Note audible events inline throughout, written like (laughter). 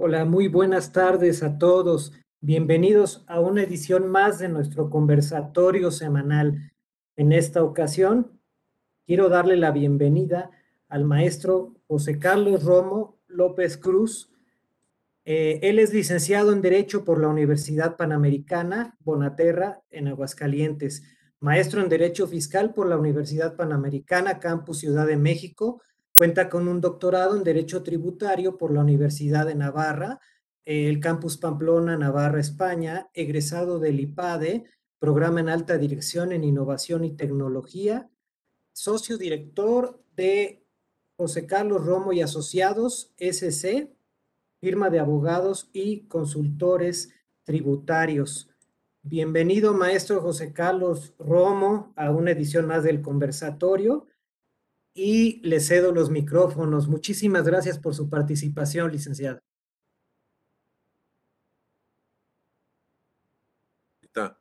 Hola, muy buenas tardes a todos. Bienvenidos a una edición más de nuestro conversatorio semanal. En esta ocasión, quiero darle la bienvenida al maestro José Carlos Romo López Cruz. Eh, él es licenciado en Derecho por la Universidad Panamericana Bonaterra en Aguascalientes, maestro en Derecho Fiscal por la Universidad Panamericana Campus Ciudad de México Cuenta con un doctorado en Derecho Tributario por la Universidad de Navarra, el Campus Pamplona, Navarra, España, egresado del IPADE, programa en alta dirección en innovación y tecnología, socio director de José Carlos Romo y Asociados, SC, firma de abogados y consultores tributarios. Bienvenido, maestro José Carlos Romo, a una edición más del conversatorio y le cedo los micrófonos. Muchísimas gracias por su participación, licenciado.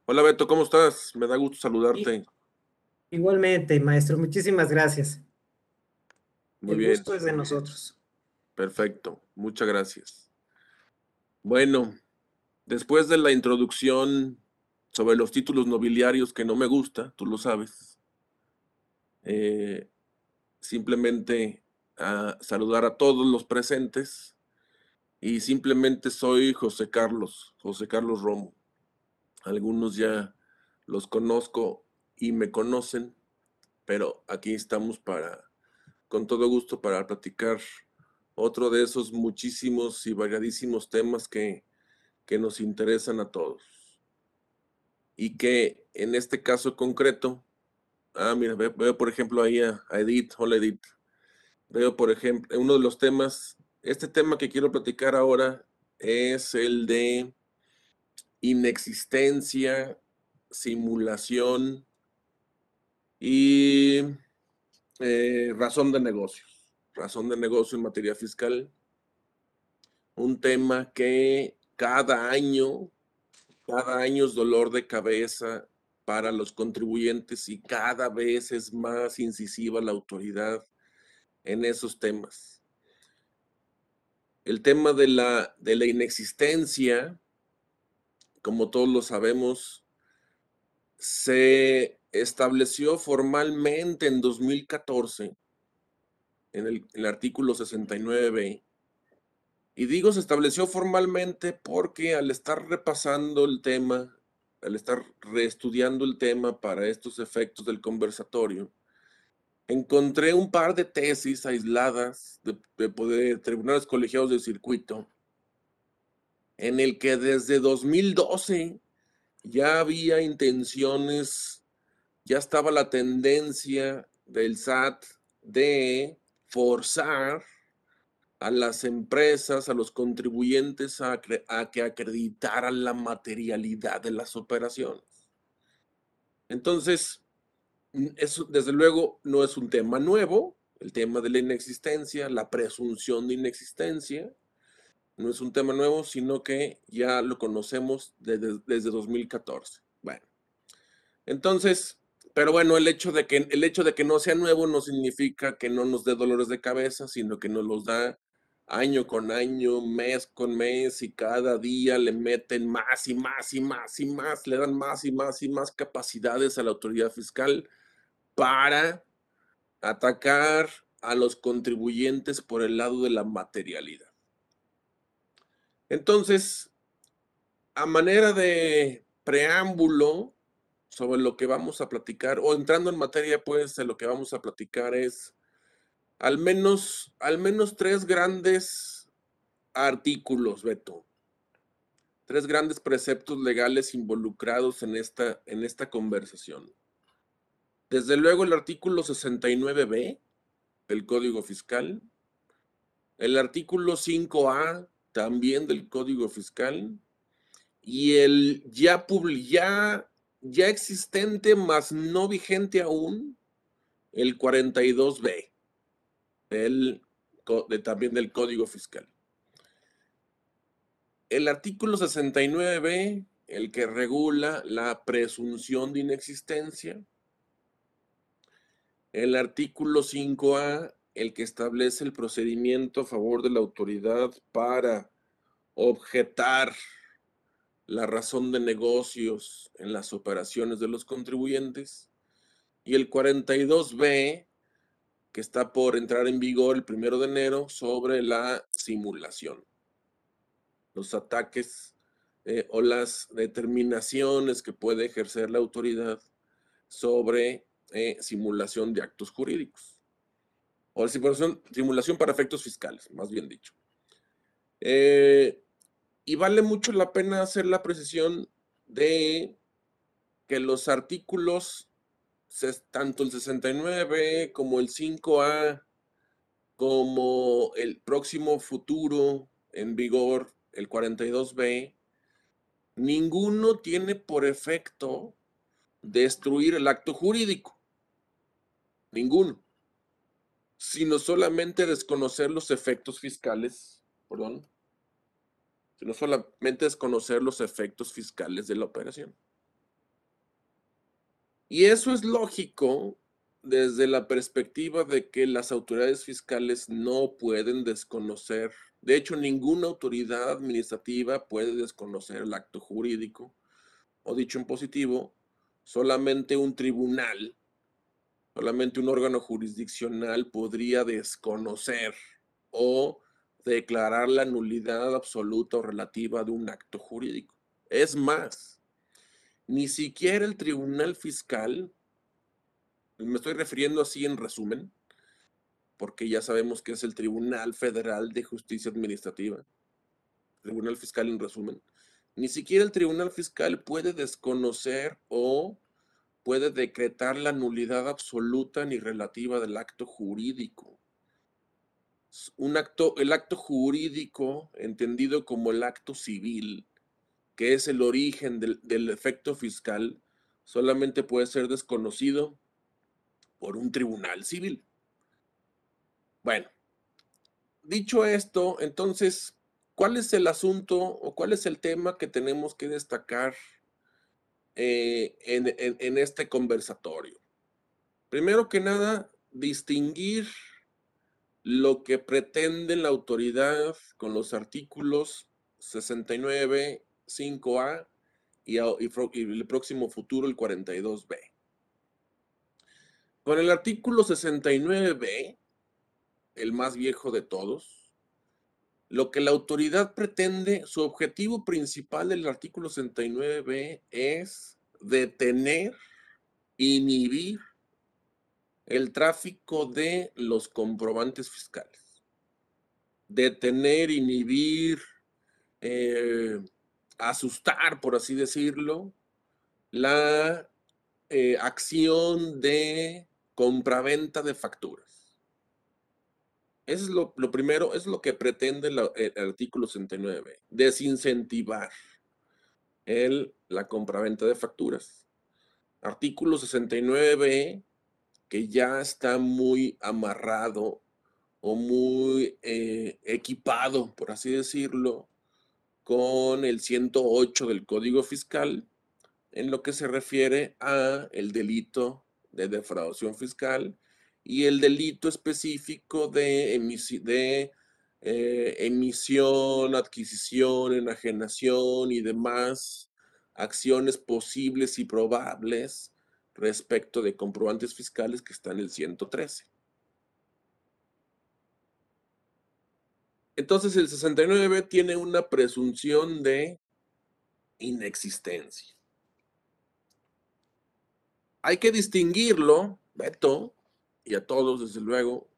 Hola Beto, ¿cómo estás? Me da gusto saludarte. Igualmente, maestro, muchísimas gracias. Muy bien. El gusto es de nosotros. Perfecto, muchas gracias. Bueno, después de la introducción sobre los títulos nobiliarios que no me gusta, tú lo sabes, eh, simplemente a saludar a todos los presentes y simplemente soy José Carlos, José Carlos Romo. Algunos ya los conozco y me conocen, pero aquí estamos para, con todo gusto, para platicar otro de esos muchísimos y variadísimos temas que, que nos interesan a todos. Y que en este caso concreto, Ah, mira, veo, por ejemplo ahí a, Edith. Hola Edith. Veo por ejemplo, uno de los temas, este tema que quiero platicar ahora es el de inexistencia, simulación y eh, razón de negocios. Razón de negocio en materia fiscal. Un tema que cada año, cada año es dolor de cabeza para los contribuyentes y cada vez es más incisiva la autoridad en esos temas. El tema de la, de la inexistencia, como todos lo sabemos, se estableció formalmente en 2014 en el, en el artículo 69 y digo se estableció formalmente porque al estar repasando el tema al estar reestudiando el tema para estos efectos del conversatorio, encontré un par de tesis aisladas de, tribunales colegiados del circuito, en el que desde 2012 ya había intenciones, ya estaba la tendencia del SAT de forzar a las empresas, a los contribuyentes a, que acreditaran la materialidad de las operaciones. Entonces, eso desde luego no es un tema nuevo, el tema de la inexistencia, la presunción de inexistencia, no es un tema nuevo, sino que ya lo conocemos desde, desde 2014. Bueno, entonces, pero bueno, el hecho, de que, el hecho de que no sea nuevo no significa que no nos dé dolores de cabeza, sino que nos los da año con año, mes con mes, y cada día le meten más y más y más y más, le dan más y más y más capacidades a la autoridad fiscal para atacar a los contribuyentes por el lado de la materialidad. Entonces, a manera de preámbulo sobre lo que vamos a platicar, o entrando en materia, pues, de lo que vamos a platicar es al menos, al menos tres grandes artículos, Beto. Tres grandes preceptos legales involucrados en esta, en esta conversación. Desde luego el artículo 69b del Código Fiscal, el artículo 5a también del Código Fiscal y el ya, ya, ya existente, más no vigente aún, el 42b de, también del Código Fiscal. El artículo 69b, el que regula la presunción de inexistencia. El artículo 5a, el que establece el procedimiento a favor de la autoridad para objetar la razón de negocios en las operaciones de los contribuyentes. Y el 42B, que está por entrar en vigor el primero de enero, sobre la simulación. Los ataques eh, o las determinaciones que puede ejercer la autoridad sobre eh, simulación de actos jurídicos. O la simulación, simulación para efectos fiscales, más bien dicho. Eh, y vale mucho la pena hacer la precisión de que los artículos, tanto el 69 como el 5A, como el próximo futuro en vigor, el 42B, ninguno tiene por efecto destruir el acto jurídico. Ninguno. Sino solamente desconocer los efectos fiscales, perdón, sino solamente es conocer los efectos fiscales de la operación. Y eso es lógico desde la perspectiva de que las autoridades fiscales no pueden desconocer, de hecho ninguna autoridad administrativa puede desconocer el acto jurídico, o dicho en positivo, solamente un tribunal, solamente un órgano jurisdiccional podría desconocer o declarar la nulidad absoluta o relativa de un acto jurídico. Es más, ni siquiera el tribunal fiscal, me estoy refiriendo así en resumen, porque ya sabemos que es el Tribunal Federal de Justicia Administrativa, Tribunal Fiscal en resumen, ni siquiera el Tribunal Fiscal puede desconocer o puede decretar la nulidad absoluta ni relativa del acto jurídico. Un acto, el acto jurídico, entendido como el acto civil, que es el origen del, efecto fiscal, solamente puede ser desconocido por un tribunal civil. Bueno, dicho esto, entonces, ¿cuál es el asunto o cuál es el tema que tenemos que destacar eh, en, en este conversatorio? Primero que nada, distinguir lo que pretende la autoridad con los artículos 69, 5A y, el próximo futuro, el 42B. Con el artículo 69B, el más viejo de todos, lo que la autoridad pretende, su objetivo principal del artículo 69B es detener, inhibir el tráfico de los comprobantes fiscales. Detener, inhibir, eh, asustar, por así decirlo, la eh, acción de compraventa de facturas. Eso es lo, primero, es lo que pretende el artículo 69, desincentivar el, la compraventa de facturas. Artículo 69 que ya está muy amarrado o muy eh, equipado, por así decirlo, con el 108 del Código Fiscal en lo que se refiere a el delito de defraudación fiscal y el delito específico de, eh, emisión, adquisición, enajenación y demás acciones posibles y probables respecto de comprobantes fiscales que está en el 113. Entonces el 69 tiene una presunción de inexistencia. Hay que distinguirlo, Beto, y a todos desde luego,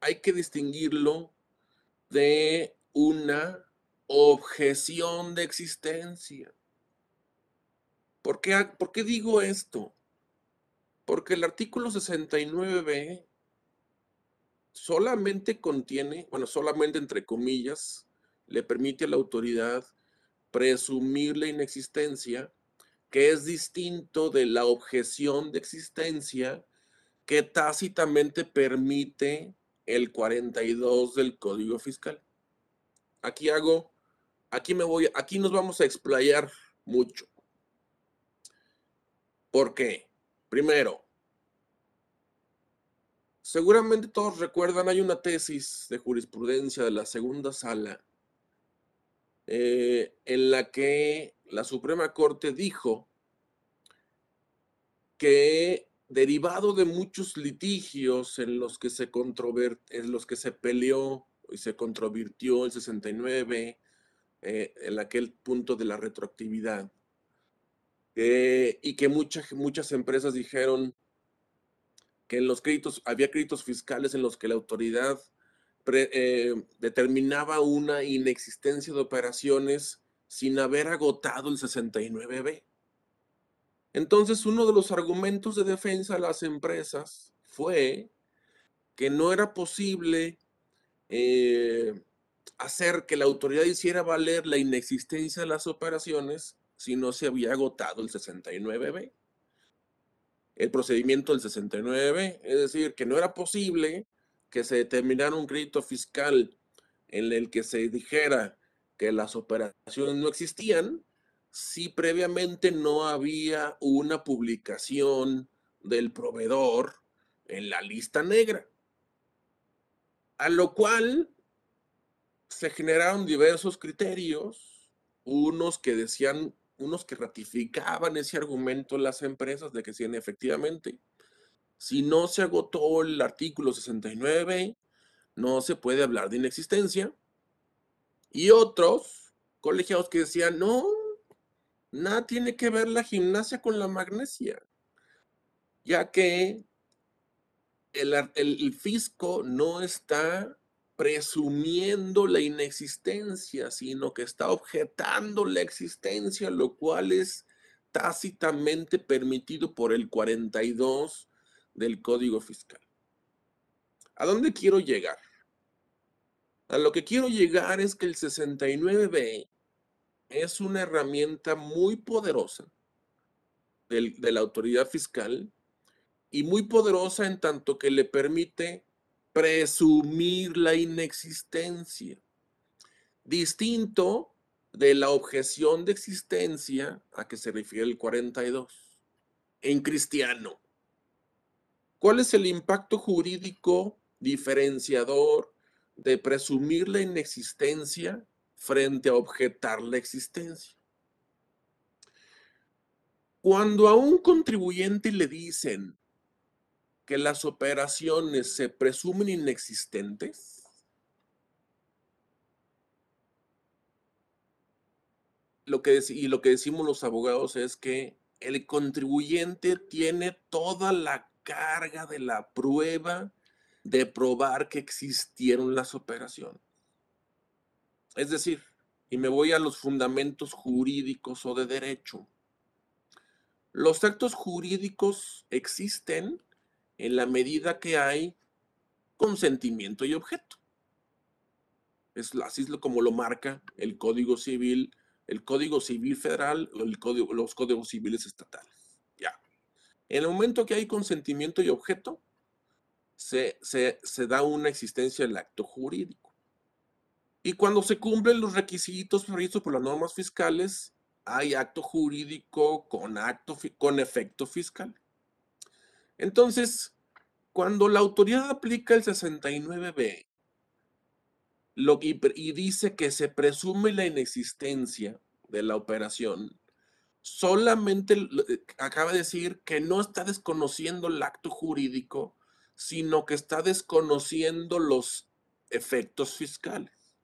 hay que distinguirlo de una objeción de existencia. ¿Por qué, ¿Por qué digo esto? Porque el artículo 69b solamente contiene, bueno, solamente entre comillas, le permite a la autoridad presumir la inexistencia, que es distinto de la objeción de existencia que tácitamente permite el 42 del Código Fiscal. Aquí hago, aquí me voy, aquí nos vamos a explayar mucho. ¿Por qué? Primero, seguramente todos recuerdan, hay una tesis de jurisprudencia de la segunda sala eh, en la que la Suprema Corte dijo que derivado de muchos litigios en los que se en los que se peleó y se controvirtió el 69 eh, en aquel punto de la retroactividad eh, y que muchas muchas empresas dijeron que en los créditos había créditos fiscales en los que la autoridad eh, determinaba una inexistencia de operaciones sin haber agotado el 69B. Entonces, uno de los argumentos de defensa a las empresas fue que no era posible eh, hacer que la autoridad hiciera valer la inexistencia de las operaciones si no se había agotado el 69B. El procedimiento del 69B, es decir, que no era posible que se determinara un crédito fiscal en el que se dijera que las operaciones no existían si previamente no había una publicación del proveedor en la lista negra. A lo cual se generaron diversos criterios, unos que decían, unos que ratificaban ese argumento en las empresas de que decían efectivamente, si no se agotó el artículo 69, no se puede hablar de inexistencia. Y otros colegiados que decían, no, Nada tiene que ver la gimnasia con la magnesia, ya que el, fisco no está presumiendo la inexistencia, sino que está objetando la existencia, lo cual es tácitamente permitido por el 42 del Código Fiscal. ¿A dónde quiero llegar? A lo que quiero llegar es que el 69B es una herramienta muy poderosa de la autoridad fiscal y muy poderosa en tanto que le permite presumir la inexistencia. Distinto de la objeción de existencia a que se refiere el 42 en cristiano. ¿Cuál es el impacto jurídico diferenciador de presumir la inexistencia frente a objetar la existencia. Cuando a un contribuyente le dicen que las operaciones se presumen inexistentes, lo que, y lo que decimos los abogados es que el contribuyente tiene toda la carga de la prueba de probar que existieron las operaciones. Es decir, y me voy a los fundamentos jurídicos o de derecho. Los actos jurídicos existen en la medida que hay consentimiento y objeto. Es así es como lo marca el Código Civil, el Código Civil Federal o los códigos civiles estatales. Ya. En el momento que hay consentimiento y objeto, se, se, se da una existencia del acto jurídico. Y cuando se cumplen los requisitos previstos por las normas fiscales, hay acto jurídico con, acto, con efecto fiscal. Entonces, cuando la autoridad aplica el 69B lo, y, y dice que se presume la inexistencia de la operación, solamente eh, acaba de decir que no está desconociendo el acto jurídico, sino que está desconociendo los efectos fiscales.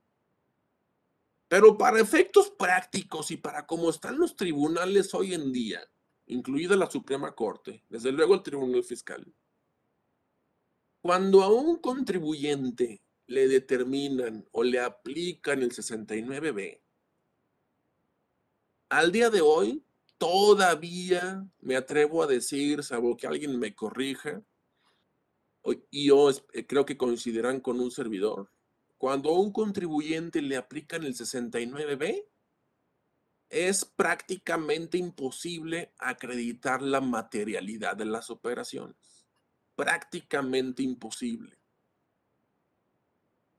Pero para efectos prácticos y para cómo están los tribunales hoy en día, incluida la Suprema Corte, desde luego el Tribunal Fiscal, cuando a un contribuyente le determinan o le aplican el 69B, al día de hoy todavía me atrevo a decir, salvo que alguien me corrija, y yo eh, creo que coincidirán con un servidor, cuando a un contribuyente le aplican el 69B, es prácticamente imposible acreditar la materialidad de las operaciones. Prácticamente imposible.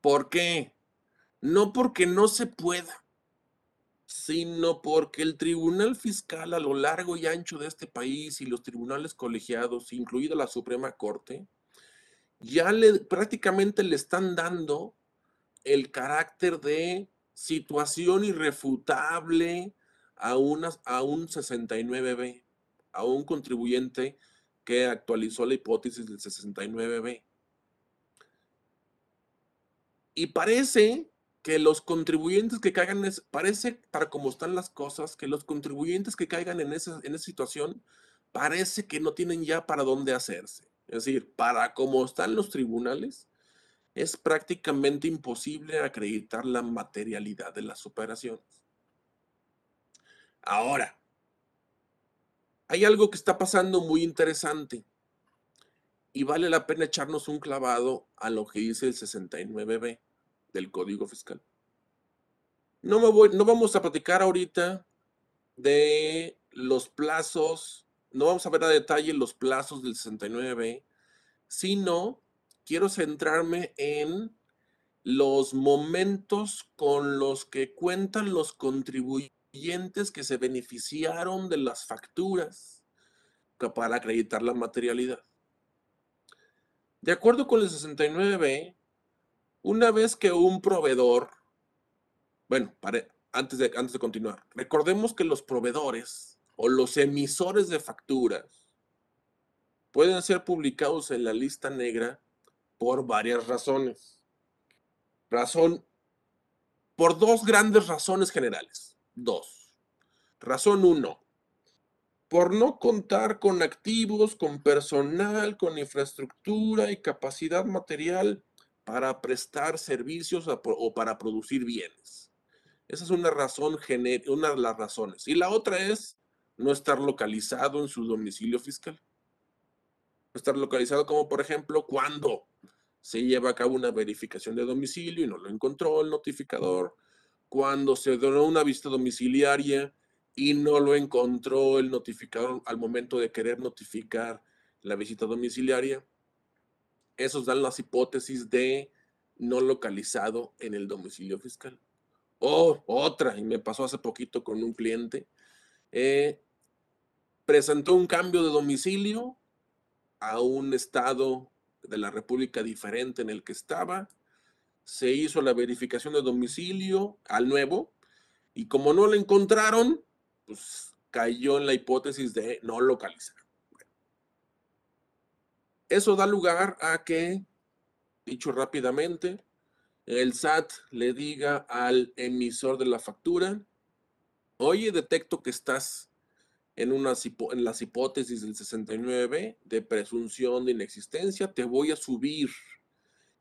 ¿Por qué? No porque no se pueda, sino porque el Tribunal Fiscal a lo largo y ancho de este país y los tribunales colegiados, incluida la Suprema Corte, ya le, prácticamente le están dando el carácter de situación irrefutable a, a un 69B, a un contribuyente que actualizó la hipótesis del 69B. Y parece que los contribuyentes que caigan, parece, para cómo están las cosas, que los contribuyentes que caigan en esa, en esa situación, parece que no tienen ya para dónde hacerse. Es decir, para cómo están los tribunales, es prácticamente imposible acreditar la materialidad de las operaciones. Ahora, hay algo que está pasando muy interesante y vale la pena echarnos un clavado a lo que dice el 69B del Código Fiscal. No, me voy, no vamos a platicar ahorita de los plazos, no vamos a ver a detalle los plazos del 69B, sino quiero centrarme en los momentos con los que cuentan los contribuyentes que se beneficiaron de las facturas para acreditar la materialidad. De acuerdo con el 69B, una vez que un proveedor, bueno, antes, de, antes de continuar, recordemos que los proveedores o los emisores de facturas pueden ser publicados en la lista negra por varias razones. Razón, por dos grandes razones generales. Dos. Razón uno, por no contar con activos, con personal, con infraestructura y capacidad material para prestar servicios o para producir bienes. Esa es una razón, una de las razones. Y la otra es no estar localizado en su domicilio fiscal. No estar localizado como, por ejemplo, cuando se lleva a cabo una verificación de domicilio y no lo encontró el notificador, cuando se donó una vista domiciliaria y no lo encontró el notificador al momento de querer notificar la visita domiciliaria. Esos dan las hipótesis de no localizado en el domicilio fiscal. O otra, y me pasó hace poquito con un cliente, eh, presentó un cambio de domicilio a un estado de la República diferente en el que estaba, se hizo la verificación de domicilio al nuevo y como no lo encontraron, pues cayó en la hipótesis de no localizar. Eso da lugar a que, dicho rápidamente, el SAT le diga al emisor de la factura, oye, detecto que estás en, en las hipótesis del 69 de presunción de inexistencia, te voy a subir,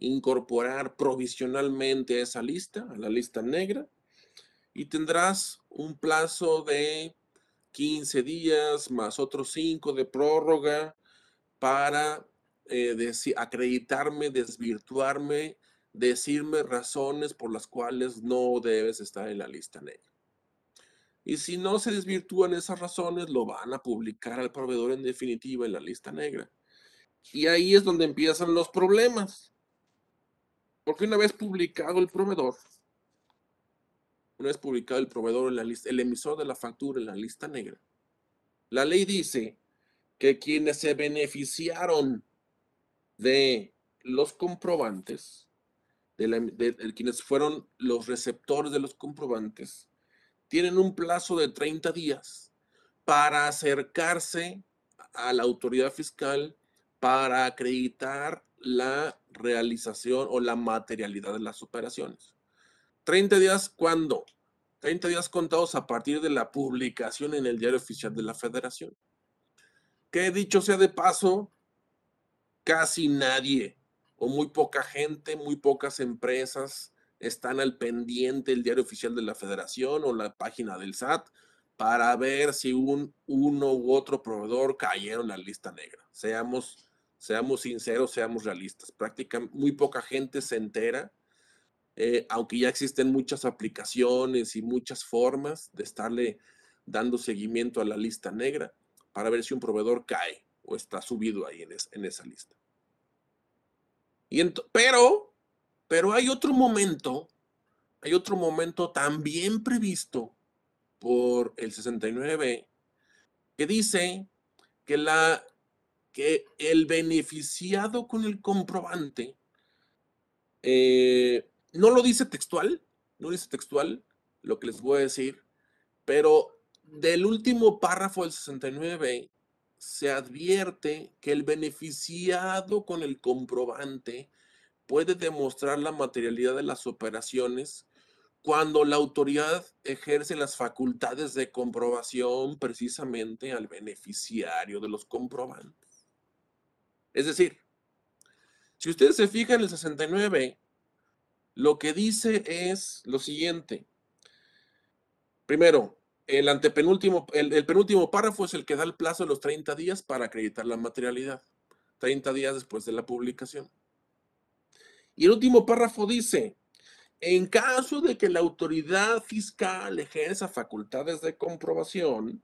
incorporar provisionalmente esa lista, a la lista negra, y tendrás un plazo de 15 días más otros 5 de prórroga para eh, acreditarme, desvirtuarme, decirme razones por las cuales no debes estar en la lista negra. Y si no se desvirtúan esas razones, lo van a publicar al proveedor en definitiva en la lista negra. Y ahí es donde empiezan los problemas. Porque una vez publicado el proveedor, una vez publicado el proveedor en la lista, el emisor de la factura en la lista negra, la ley dice que quienes se beneficiaron de los comprobantes, de quienes fueron los receptores de los comprobantes, tienen un plazo de 30 días para acercarse a la autoridad fiscal para acreditar la realización o la materialidad de las operaciones. 30 días, ¿cuándo? 30 días contados a partir de la publicación en el diario oficial de la federación. Que dicho sea de paso, casi nadie o muy poca gente, muy pocas empresas están al pendiente el diario oficial de la federación o la página del SAT para ver si un uno u otro proveedor cayeron en la lista negra. Seamos, seamos sinceros, seamos realistas. Prácticamente muy poca gente se entera, eh, aunque ya existen muchas aplicaciones y muchas formas de estarle dando seguimiento a la lista negra para ver si un proveedor cae o está subido ahí en, esa lista. Pero pero hay otro momento, hay otro momento también previsto por el 69 que dice que, la, que el beneficiado con el comprobante, eh, no lo dice textual, no dice textual lo que les voy a decir, pero del último párrafo del 69 se advierte que el beneficiado con el comprobante puede demostrar la materialidad de las operaciones cuando la autoridad ejerce las facultades de comprobación precisamente al beneficiario de los comprobantes. Es decir, si ustedes se fijan en el 69, lo que dice es lo siguiente. Primero, el antepenúltimo, el, penúltimo párrafo es el que da el plazo de los 30 días para acreditar la materialidad. 30 días después de la publicación. Y el último párrafo dice, en caso de que la autoridad fiscal ejerza facultades de comprobación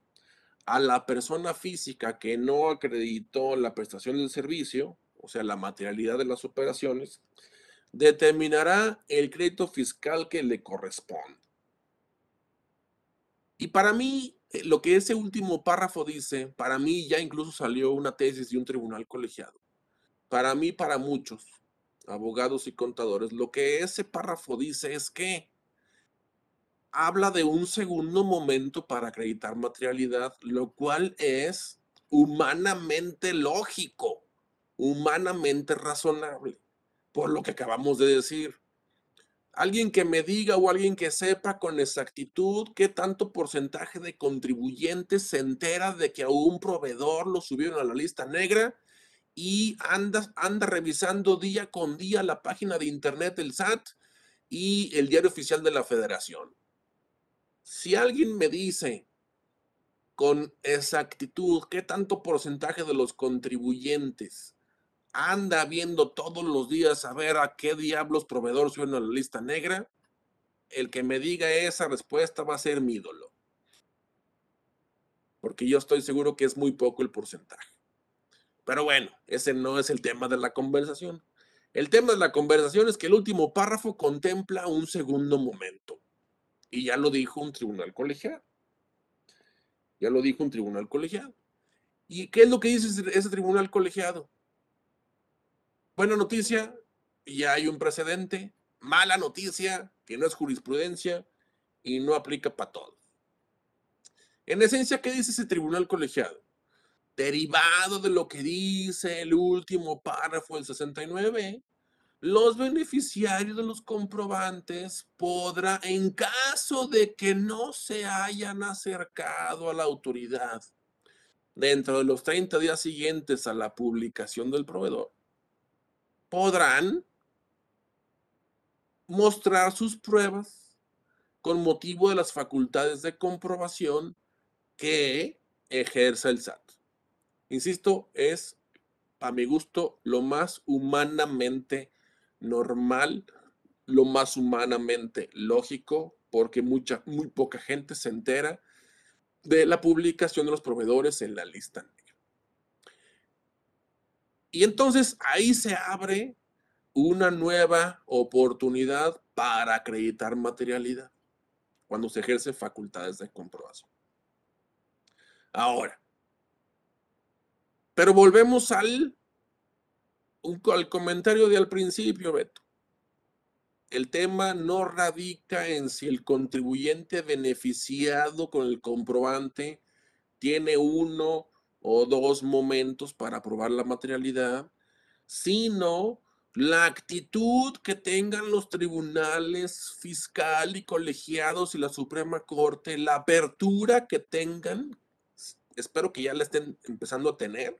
a la persona física que no acreditó la prestación del servicio, o sea, la materialidad de las operaciones, determinará el crédito fiscal que le corresponde. Y para mí, eh, lo que ese último párrafo dice, para mí ya incluso salió una tesis de un tribunal colegiado. Para mí, para muchos abogados y contadores, lo que ese párrafo dice es que habla de un segundo momento para acreditar materialidad, lo cual es humanamente lógico, humanamente razonable, por lo que acabamos de decir alguien que me diga o alguien que sepa con exactitud qué tanto porcentaje de contribuyentes se entera de que a un proveedor lo subieron a la lista negra y anda, anda revisando día con día la página de internet del SAT y el diario oficial de la federación. Si alguien me dice con exactitud qué tanto porcentaje de los contribuyentes anda viendo todos los días a ver a qué diablos proveedores suben a la lista negra, el que me diga esa respuesta va a ser mi ídolo. Porque yo estoy seguro que es muy poco el porcentaje. Pero bueno, ese no es el tema de la conversación. El tema de la conversación es que el último párrafo contempla un segundo momento. Y ya lo dijo un tribunal colegiado. Ya lo dijo un tribunal colegiado. ¿Y qué es lo que dice ese tribunal colegiado? Buena noticia, ya hay un precedente. Mala noticia, que no es jurisprudencia y no aplica para todos. En esencia, ¿qué dice ese tribunal colegiado? Derivado de lo que dice el último párrafo del 69, los beneficiarios de los comprobantes podrán, en caso de que no se hayan acercado a la autoridad dentro de los 30 días siguientes a la publicación del proveedor, podrán mostrar sus pruebas con motivo de las facultades de comprobación que ejerza el SAT. Insisto, es a mi gusto lo más humanamente normal, lo más humanamente lógico, porque mucha, muy poca gente se entera de la publicación de los proveedores en la lista y entonces ahí se abre una nueva oportunidad para acreditar materialidad cuando se ejerce facultades de comprobación. Ahora, pero volvemos al, al comentario de al principio, Beto. El tema no radica en si el contribuyente beneficiado con el comprobante tiene uno o dos momentos para probar la materialidad, sino la actitud que tengan los tribunales fiscal y colegiados y la Suprema Corte, la apertura que tengan, espero que ya la estén empezando a tener,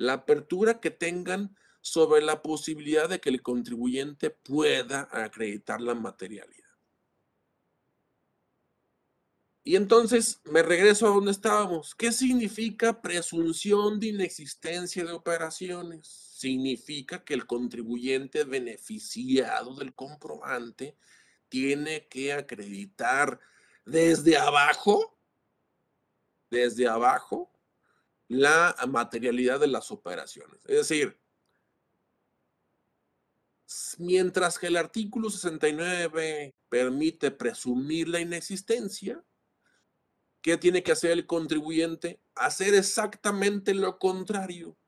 la apertura que tengan sobre la posibilidad de que el contribuyente pueda acreditar la materialidad. Y entonces me regreso a donde estábamos. ¿Qué significa presunción de inexistencia de operaciones? Significa que el contribuyente beneficiado del comprobante tiene que acreditar desde abajo, desde abajo, la materialidad de las operaciones. Es decir, mientras que el artículo 69 permite presumir la inexistencia, ¿Qué tiene que hacer el contribuyente? Hacer exactamente lo contrario,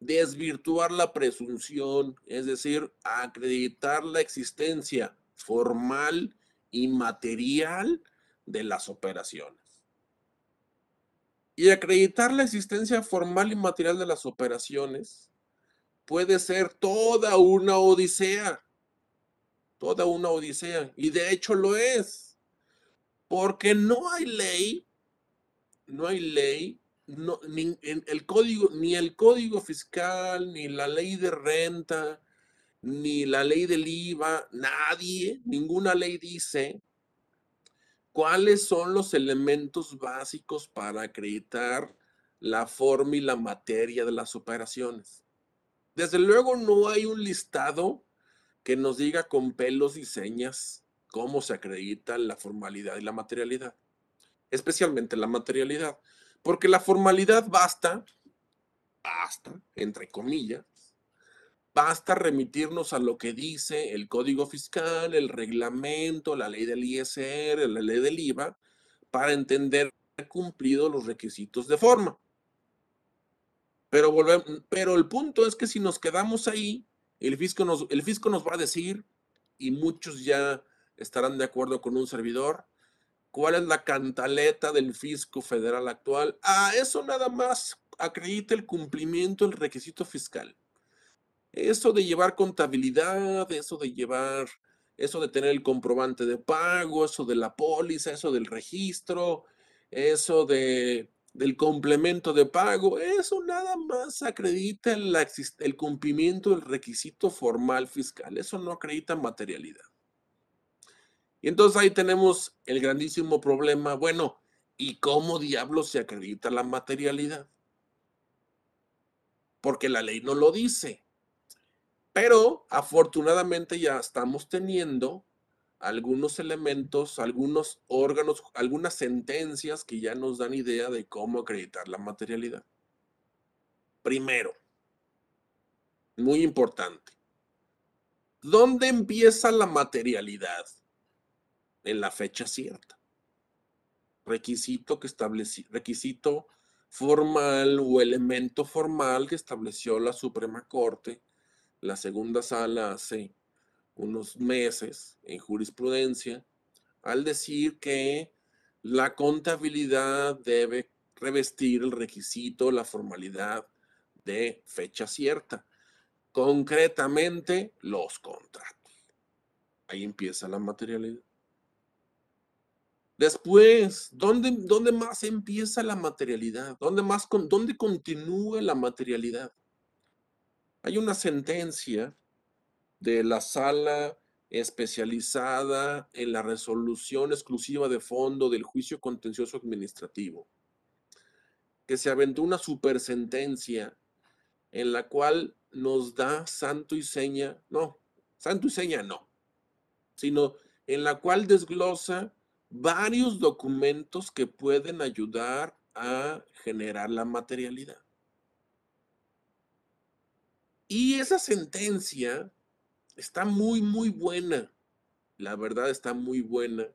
desvirtuar la presunción, es decir, acreditar la existencia formal y material de las operaciones. Y acreditar la existencia formal y material de las operaciones puede ser toda una odisea, toda una odisea, y de hecho lo es, porque no hay ley, no hay ley, ni, el código, ni el código fiscal, ni la ley de renta, ni la ley del IVA, nadie, ninguna ley dice cuáles son los elementos básicos para acreditar la forma y la materia de las operaciones. Desde luego no hay un listado que nos diga con pelos y señas cómo se acredita la formalidad y la materialidad, especialmente la materialidad, porque la formalidad basta, basta, entre comillas, Basta remitirnos a lo que dice el Código Fiscal, el reglamento, la ley del ISR, la ley del IVA, para entender cumplido los requisitos de forma. Pero, pero el punto es que si nos quedamos ahí, el fisco, nos, el fisco nos va a decir, y muchos ya estarán de acuerdo con un servidor, cuál es la cantaleta del fisco federal actual. Ah, eso nada más acredita el cumplimiento del requisito fiscal. Eso de llevar contabilidad, eso de llevar, eso de tener el comprobante de pago, eso de la póliza, eso del registro, eso de, del complemento de pago, eso nada más acredita el, el cumplimiento del requisito formal fiscal, eso no acredita materialidad. Y entonces ahí tenemos el grandísimo problema, bueno, ¿y cómo diablos se acredita la materialidad? Porque la ley no lo dice. Pero afortunadamente ya estamos teniendo algunos elementos, algunos órganos, algunas sentencias que ya nos dan idea de cómo acreditar la materialidad. Primero, muy importante, ¿dónde empieza la materialidad? En la fecha cierta. Requisito que requisito formal o elemento formal que estableció la Suprema Corte la segunda sala hace unos meses en jurisprudencia al decir que la contabilidad debe revestir el requisito, la formalidad de fecha cierta, concretamente los contratos. Ahí empieza la materialidad. Después, ¿dónde, ¿dónde, más empieza la materialidad? ¿Dónde, más, ¿Dónde continúa la materialidad? Hay una sentencia de la sala especializada en la resolución exclusiva de fondo del juicio contencioso administrativo, que se aventó una supersentencia en la cual nos da santo y seña, no, santo y seña no, sino en la cual desglosa varios documentos que pueden ayudar a generar la materialidad. Y esa sentencia está muy, muy buena. La verdad está muy buena.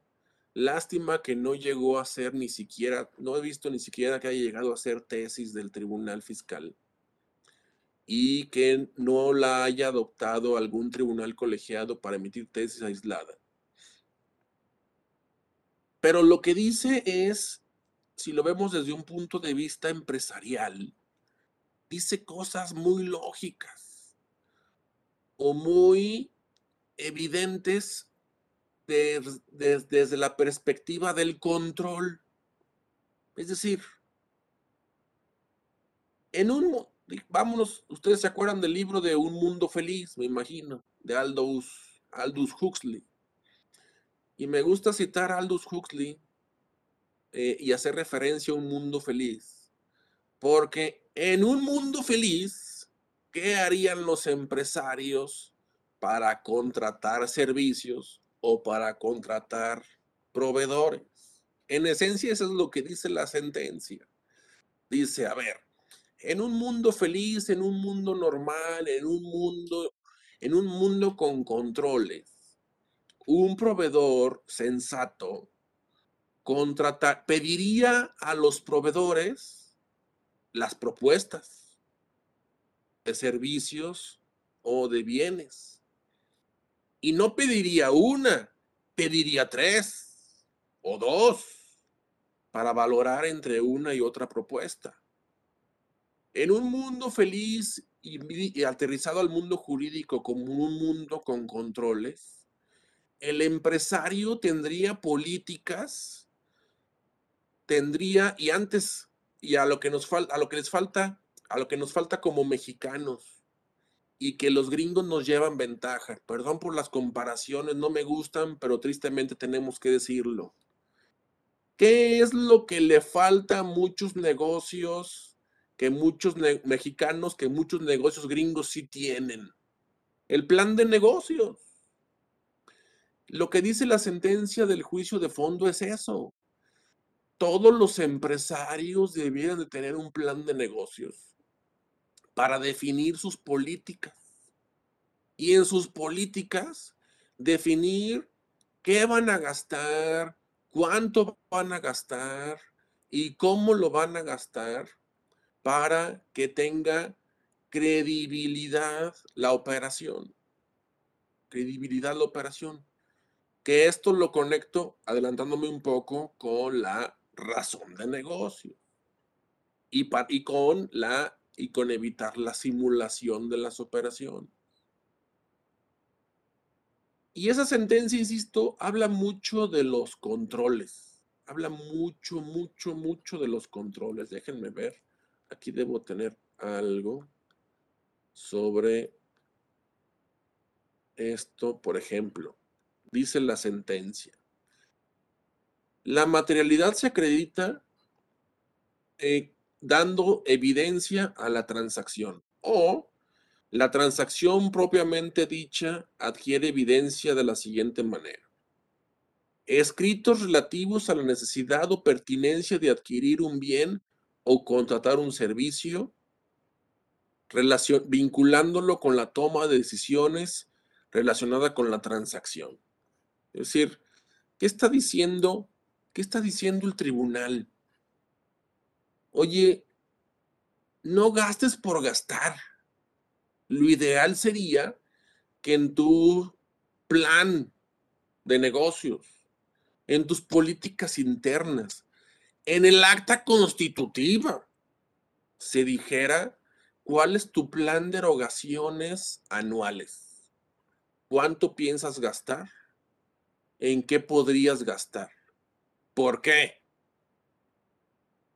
Lástima que no llegó a ser ni siquiera, no he visto ni siquiera que haya llegado a ser tesis del Tribunal Fiscal y que no la haya adoptado algún tribunal colegiado para emitir tesis aislada. Pero lo que dice es, si lo vemos desde un punto de vista empresarial, dice cosas muy lógicas o muy evidentes desde la perspectiva del control. Es decir, en un, vámonos, ustedes se acuerdan del libro de Un Mundo Feliz, me imagino, de Aldous, Aldous Huxley. Y me gusta citar a Aldous Huxley eh, y hacer referencia a un mundo feliz, porque en un mundo feliz, ¿qué harían los empresarios para contratar servicios o para contratar proveedores? En esencia, eso es lo que dice la sentencia. Dice, a ver, en un mundo feliz, en un mundo normal, en un mundo, en un mundo con controles, un proveedor sensato contrata, pediría a los proveedores las propuestas de servicios o de bienes. Y no pediría una, pediría tres o dos para valorar entre una y otra propuesta. En un mundo feliz y, aterrizado al mundo jurídico como un mundo con controles, el empresario tendría políticas, tendría, y antes, y a lo que nos falta, a lo que les falta, a lo que nos falta como mexicanos, y que los gringos nos llevan ventaja. Perdón por las comparaciones, no me gustan, pero tristemente tenemos que decirlo. ¿Qué es lo que le falta a muchos negocios que muchos mexicanos, que muchos negocios gringos sí tienen? El plan de negocios. Lo que dice la sentencia del juicio de fondo es eso. Todos los empresarios debieran de tener un plan de negocios para definir sus políticas. Y en sus políticas, definir qué van a gastar, cuánto van a gastar y cómo lo van a gastar para que tenga credibilidad la operación. Credibilidad la operación. Que esto lo conecto, adelantándome un poco, con la razón de negocio y, con la y con evitar la simulación de las operaciones. Y esa sentencia, insisto, habla mucho de los controles. Habla mucho, mucho, mucho de los controles. Déjenme ver. Aquí debo tener algo sobre esto, por ejemplo. Dice la sentencia. La materialidad se acredita eh, dando evidencia a la transacción o la transacción propiamente dicha adquiere evidencia de la siguiente manera. Escritos relativos a la necesidad o pertinencia de adquirir un bien o contratar un servicio, vinculándolo con la toma de decisiones relacionada con la transacción. Es decir, ¿qué está diciendo? ¿Qué está diciendo el tribunal? Oye, no gastes por gastar lo ideal sería que en tu plan de negocios, en tus políticas internas, en el acta constitutiva, se dijera cuál es tu plan de erogaciones anuales. ¿Cuánto piensas gastar? ¿En qué podrías gastar? ¿Por qué?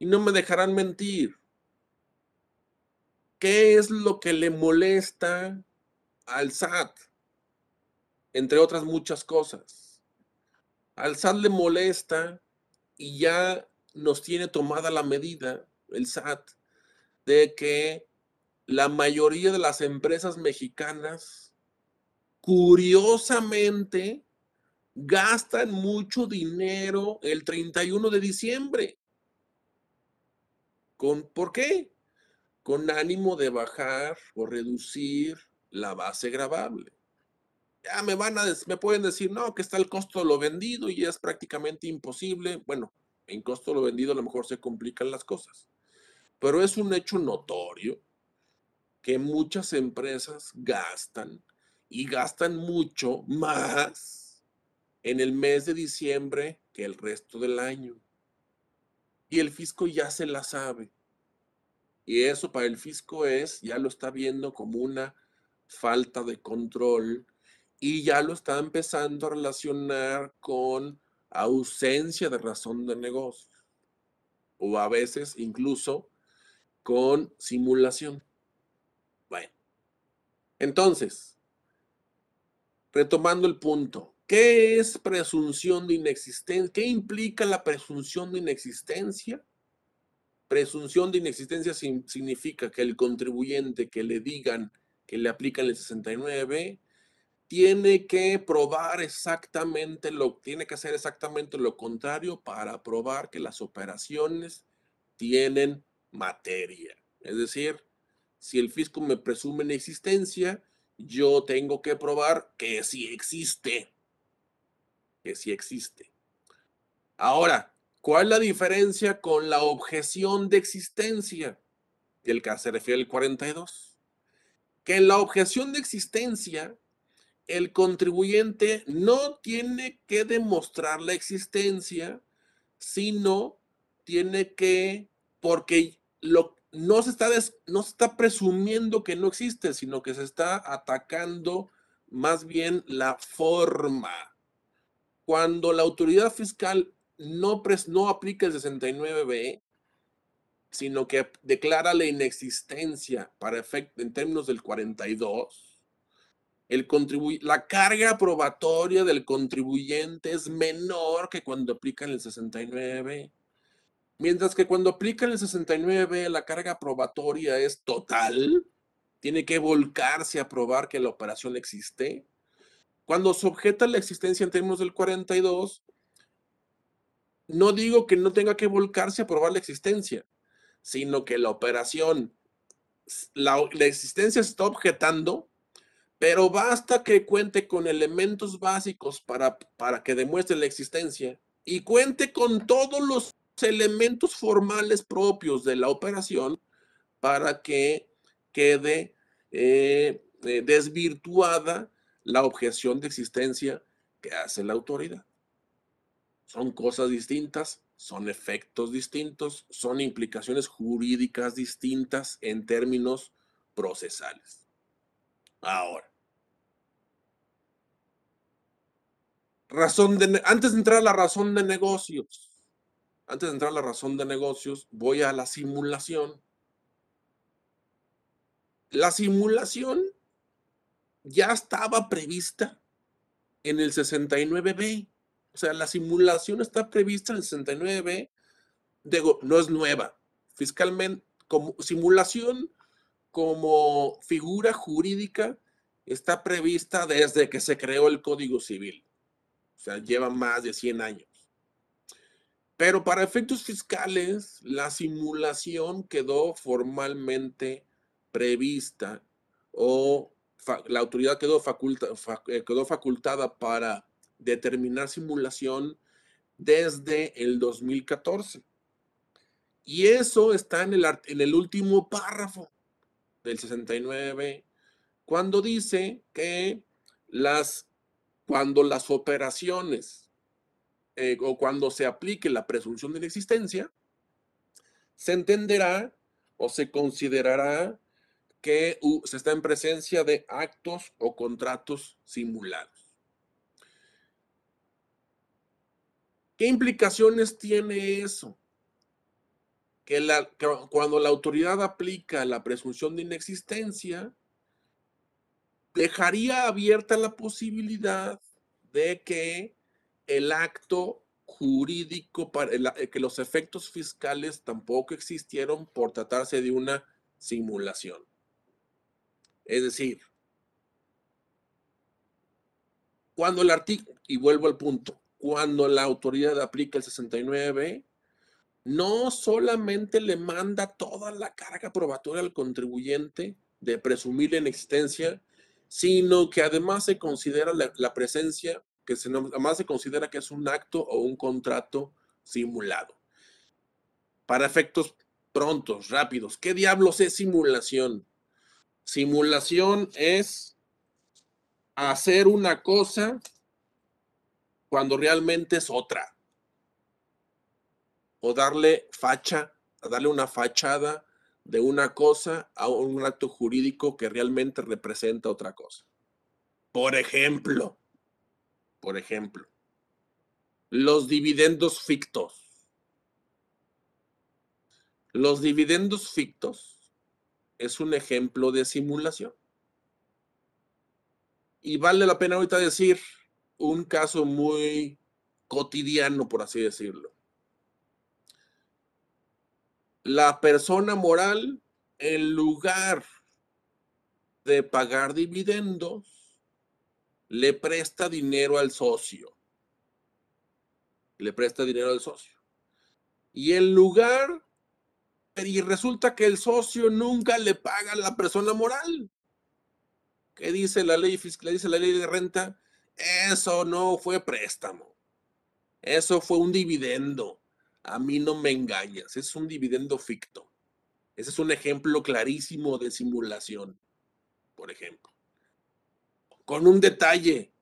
Y no me dejarán mentir. ¿Qué es lo que le molesta al SAT? Entre otras muchas cosas. Al SAT le molesta y ya nos tiene tomada la medida, el SAT, de que la mayoría de las empresas mexicanas, curiosamente, gastan mucho dinero el 31 de diciembre. ¿Con, ¿Por qué? con ánimo de bajar o reducir la base grabable. Ya me van a, me pueden decir, no, que está el costo de lo vendido y es prácticamente imposible. Bueno, en costo de lo vendido a lo mejor se complican las cosas, pero es un hecho notorio que muchas empresas gastan y gastan mucho más en el mes de diciembre que el resto del año. Y el fisco ya se la sabe. Y eso para el fisco es, ya lo está viendo como una falta de control y ya lo está empezando a relacionar con ausencia de razón de negocio o a veces incluso con simulación. Bueno, entonces, retomando el punto, ¿qué es presunción de inexistencia? ¿Qué implica la presunción de inexistencia? Presunción de inexistencia significa que el contribuyente que le digan que le aplican el 69 tiene que probar exactamente lo, tiene que hacer exactamente lo contrario para probar que las operaciones tienen materia. Es decir, si el fisco me presume inexistencia, yo tengo que probar que sí existe. Que sí existe. Ahora, ¿Cuál es la diferencia con la objeción de existencia? El que se refiere al 42. Que en la objeción de existencia, el contribuyente no tiene que demostrar la existencia, sino tiene que, porque lo, no, se está no se está presumiendo que no existe, sino que se está atacando más bien la forma. Cuando la autoridad fiscal no, aplica el 69B, sino que declara la inexistencia para efecto en términos del 42, el la carga probatoria del contribuyente es menor que cuando aplican el 69. Mientras que cuando aplican el 69, la carga probatoria es total, tiene que volcarse a probar que la operación existe. Cuando se objeta la existencia en términos del 42, no digo que no tenga que volcarse a probar la existencia, sino que la operación, la, existencia se está objetando, pero basta que cuente con elementos básicos para, para que demuestre la existencia y cuente con todos los elementos formales propios de la operación para que quede eh, eh, desvirtuada la objeción de existencia que hace la autoridad. Son cosas distintas, son efectos distintos, son implicaciones jurídicas distintas en términos procesales. Ahora, razón de, antes de entrar a la razón de negocios, antes de entrar a la razón de negocios, voy a la simulación. La simulación ya estaba prevista en el 69B. O sea, la simulación está prevista en el 69B. Digo, no es nueva. Fiscalmente, como simulación como figura jurídica está prevista desde que se creó el Código Civil. O sea, lleva más de 100 años. Pero para efectos fiscales, la simulación quedó formalmente prevista o la autoridad quedó, eh, quedó facultada para determinar simulación desde el 2014. Y eso está en el, en el último párrafo del 69, cuando dice que las cuando las operaciones eh, o cuando se aplique la presunción de inexistencia, se entenderá o se considerará que se está en presencia de actos o contratos simulados. ¿Qué implicaciones tiene eso? Que, cuando la autoridad aplica la presunción de inexistencia, dejaría abierta la posibilidad de que el acto jurídico, para eh, que los efectos fiscales tampoco existieron por tratarse de una simulación. Es decir, cuando el artículo, y vuelvo al punto, cuando la autoridad aplica el 69, no solamente le manda toda la carga probatoria al contribuyente de presumir en existencia sino que además se considera la, presencia, que se, además se considera que es un acto o un contrato simulado. Para efectos prontos, rápidos, ¿qué diablos es simulación? Simulación es hacer una cosa cuando realmente es otra. O darle facha, darle una fachada de una cosa a un acto jurídico que realmente representa otra cosa. Por ejemplo, por ejemplo, los dividendos fictos. Los dividendos fictos es un ejemplo de simulación. Y vale la pena ahorita decir un caso muy cotidiano, por así decirlo la persona moral, en lugar de pagar dividendos, le presta dinero al socio. Le presta dinero al socio. Y en lugar, y resulta que el socio nunca le paga a la persona moral. ¿Qué dice la ley fiscal? Dice la ley de renta. Eso no fue préstamo. Eso fue un dividendo. A mí no me engañas, es un dividendo ficto. Ese es un ejemplo clarísimo de simulación, por ejemplo. con un detalle,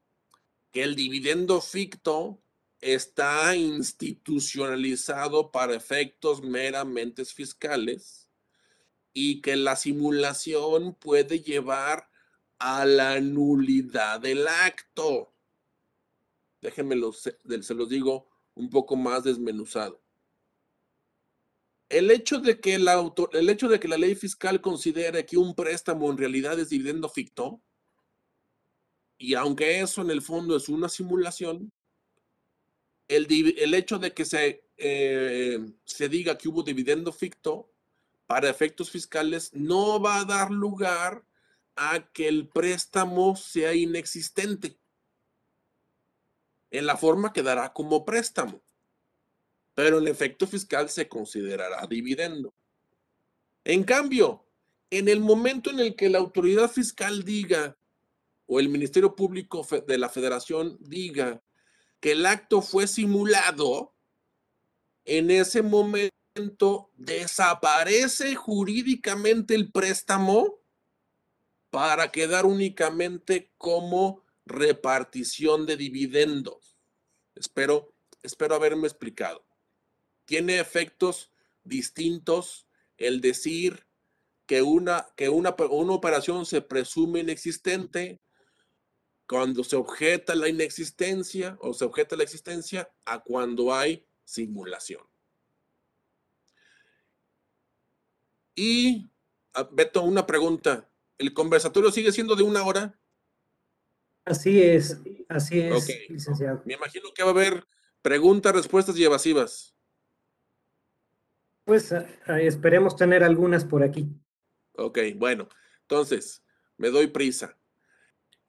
que el dividendo ficto está institucionalizado para efectos meramente fiscales y que la simulación puede llevar a la nulidad del acto. Déjenme se los digo un poco más desmenuzado. El hecho, de que la el hecho de que la ley fiscal considere que un préstamo en realidad es dividendo ficto, y aunque eso en el fondo es una simulación, el, el hecho de que se, eh, se diga que hubo dividendo ficto para efectos fiscales no va a dar lugar a que el préstamo sea inexistente. En la forma quedará como préstamo, pero el efecto fiscal se considerará dividendo. En cambio, en el momento en el que la autoridad fiscal diga o el Ministerio Público de la Federación diga que el acto fue simulado, en ese momento desaparece jurídicamente el préstamo para quedar únicamente como repartición de dividendos. Espero, espero haberme explicado. Tiene efectos distintos el decir que una, que una, una operación se presume inexistente cuando se objeta la inexistencia o se objeta la existencia a cuando hay simulación. Y, ah, Beto, una pregunta. ¿El conversatorio sigue siendo de una hora? Así es, así es, licenciado. Me imagino que va a haber preguntas, respuestas y evasivas. Pues ah, esperemos tener algunas por aquí. Ok, bueno, entonces, me doy prisa.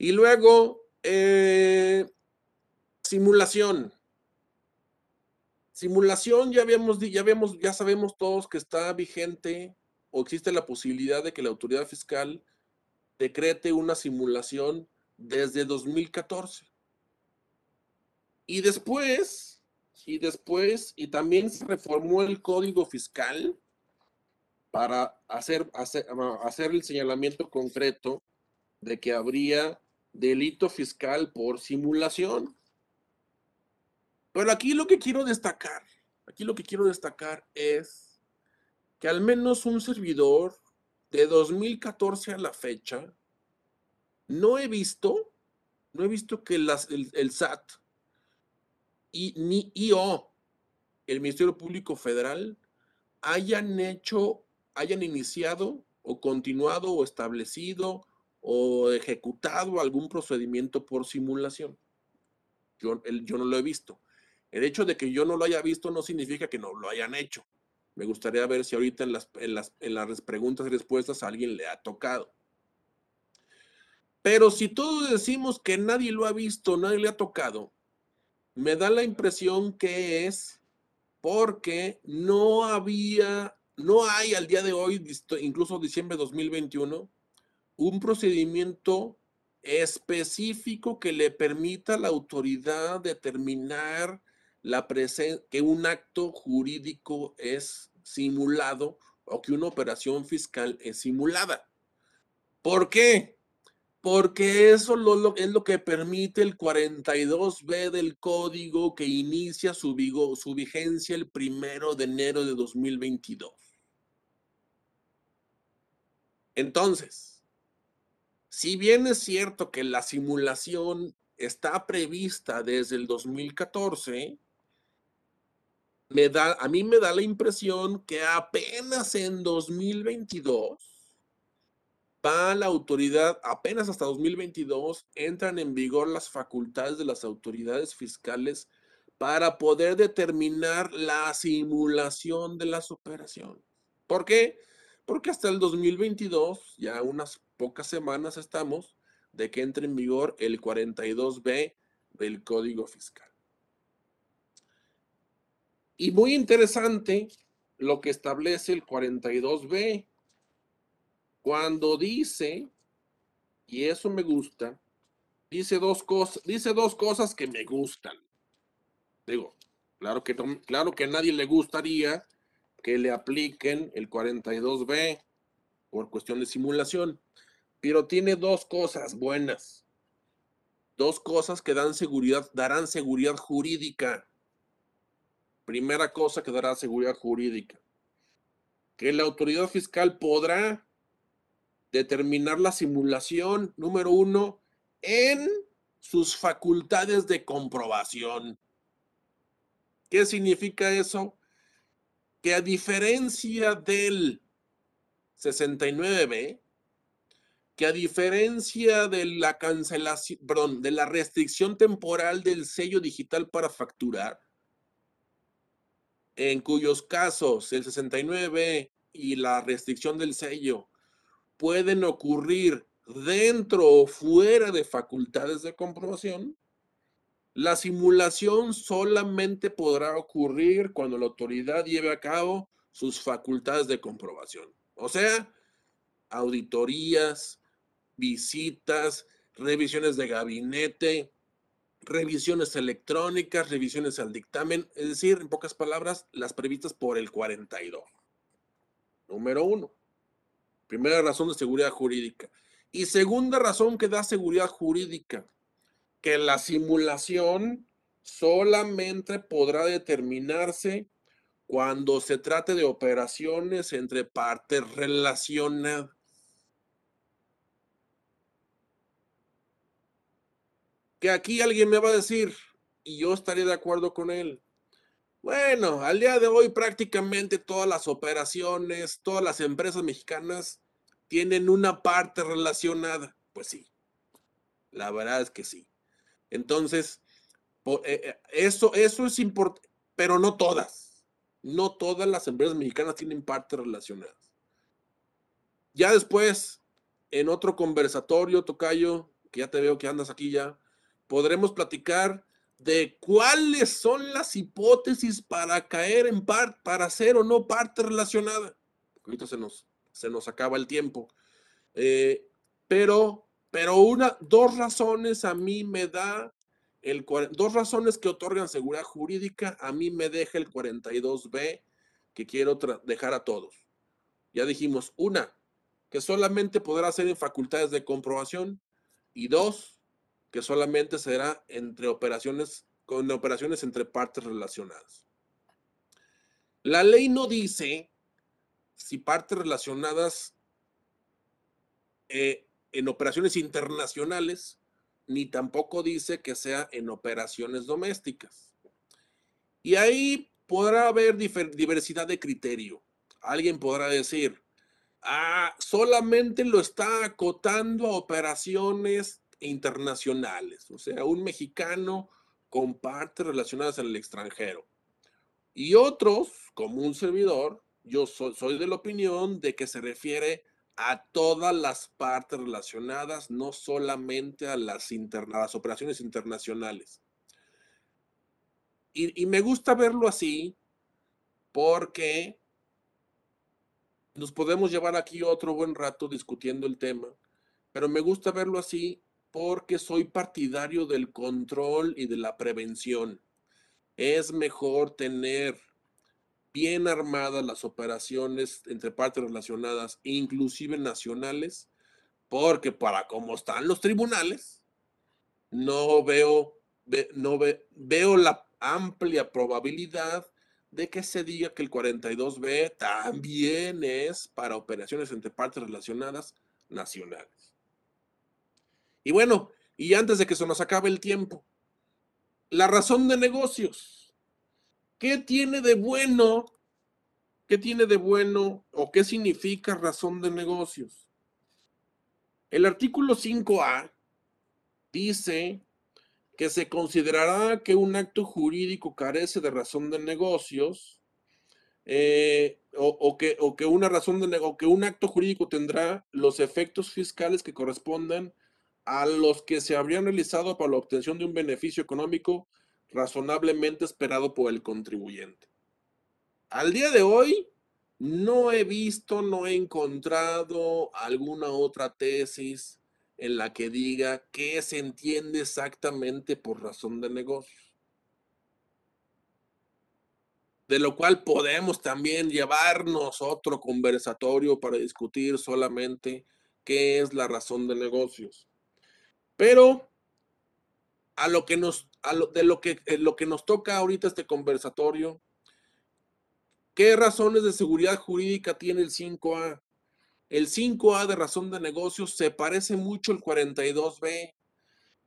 Y luego, eh, simulación. Simulación, ya habíamos, ya vemos, ya sabemos todos que está vigente o existe la posibilidad de que la autoridad fiscal decrete una simulación desde 2014. Y después, y después, y también se reformó el código fiscal para hacer, hacer, hacer el señalamiento concreto de que habría delito fiscal por simulación. Pero aquí lo que quiero destacar, aquí lo que quiero destacar es que al menos un servidor de 2014 a la fecha, no he visto, no he visto que el, el, SAT y ni IO, el Ministerio Público Federal, hayan hecho, hayan iniciado o continuado o establecido o ejecutado algún procedimiento por simulación. Yo, yo no lo he visto. El hecho de que yo no lo haya visto no significa que no lo hayan hecho. Me gustaría ver si ahorita en las, en las, en las preguntas y respuestas alguien le ha tocado. Pero si todos decimos que nadie lo ha visto, nadie le ha tocado, me da la impresión que es porque no había, no hay al día de hoy, incluso diciembre de 2021, un procedimiento específico que le permita a la autoridad determinar la que un acto jurídico es simulado o que una operación fiscal es simulada. ¿Por qué? Porque eso es lo que permite el 42B del código que inicia su, su vigencia el primero de enero de 2022. Entonces, si bien es cierto que la simulación está prevista desde el 2014, me da, a mí me da la impresión que apenas en 2022 va la autoridad, apenas hasta 2022 entran en vigor las facultades de las autoridades fiscales para poder determinar la simulación de las operaciones. ¿Por qué? Porque hasta el 2022, ya unas pocas semanas estamos de que entre en vigor el 42B del Código Fiscal. Y muy interesante lo que establece el 42B, cuando dice, y eso me gusta, dice dos cosas, dice dos cosas que me gustan. Digo, claro que, claro que a nadie le gustaría que le apliquen el 42B por cuestión de simulación pero tiene dos cosas buenas. dos cosas que dan seguridad, darán seguridad jurídica. Primera cosa que dará seguridad jurídica. Que la autoridad fiscal podrá determinar la simulación, número uno, en sus facultades de comprobación. ¿Qué significa eso? Que a diferencia del 69B, que a diferencia de la cancelación, perdón, de la restricción temporal del sello digital para facturar, en cuyos casos el 69 y la restricción del sello pueden ocurrir dentro o fuera de facultades de comprobación, la simulación solamente podrá ocurrir cuando la autoridad lleve a cabo sus facultades de comprobación. O sea, auditorías, visitas, revisiones de gabinete, revisiones electrónicas, revisiones al dictamen, es decir, en pocas palabras, las previstas por el 42. Número uno. Primera razón de seguridad jurídica. Y segunda razón que da seguridad jurídica, que la simulación solamente podrá determinarse cuando se trate de operaciones entre partes relacionadas. Que aquí alguien me va a decir, y yo estaría de acuerdo con él. Bueno, al día de hoy prácticamente todas las operaciones, todas las empresas mexicanas tienen una parte relacionada. Pues sí, la verdad es que sí. Entonces, eh, eh, eso, eso es importante, pero no todas. No todas las empresas mexicanas tienen partes relacionadas. Ya después, en otro conversatorio, Tocayo, que ya te veo que andas aquí ya, podremos platicar de cuáles son las hipótesis para caer en parte, para ser o no parte relacionada. Ahorita se nos, se nos acaba el tiempo. Eh, pero pero una, dos razones a mí me da el dos razones que otorgan seguridad jurídica, a mí me deja el 42B que quiero dejar a todos. Ya dijimos, una, que solamente podrá ser en facultades de comprobación y dos, que solamente será entre operaciones con operaciones entre partes relacionadas. La ley no dice si partes relacionadas eh, en operaciones internacionales, ni tampoco dice que sea en operaciones domésticas. Y ahí podrá haber diversidad de criterio. Alguien podrá decir, ah, solamente lo está acotando a operaciones internacionales, o sea, un mexicano con partes relacionadas en el extranjero. Y otros, como un servidor, yo soy, de la opinión de que se refiere a todas las partes relacionadas, no solamente a las, las operaciones internacionales. Y, me gusta verlo así porque nos podemos llevar aquí otro buen rato discutiendo el tema, pero me gusta verlo así porque soy partidario del control y de la prevención. Es mejor tener bien armadas las operaciones entre partes relacionadas, inclusive nacionales, porque para cómo están los tribunales, no veo, no veo la amplia probabilidad de que se diga que el 42B también es para operaciones entre partes relacionadas nacionales. Y bueno, y antes de que se nos acabe el tiempo, la razón de negocios. ¿Qué tiene de bueno? ¿Qué tiene de bueno o qué significa razón de negocios? El artículo 5A dice que se considerará que un acto jurídico carece de razón de negocios eh, o, que, o, que, una razón de o que un acto jurídico tendrá los efectos fiscales que correspondan a los que se habrían realizado para la obtención de un beneficio económico razonablemente esperado por el contribuyente. Al día de hoy, no he visto, no he encontrado alguna otra tesis en la que diga qué se entiende exactamente por razón de negocios. De lo cual podemos también llevarnos otro conversatorio para discutir solamente qué es la razón de negocios. Pero a lo que nos, a lo, de lo que, eh, lo que nos toca ahorita este conversatorio, ¿qué razones de seguridad jurídica tiene el 5A? El 5A de razón de negocios se parece mucho al 42B,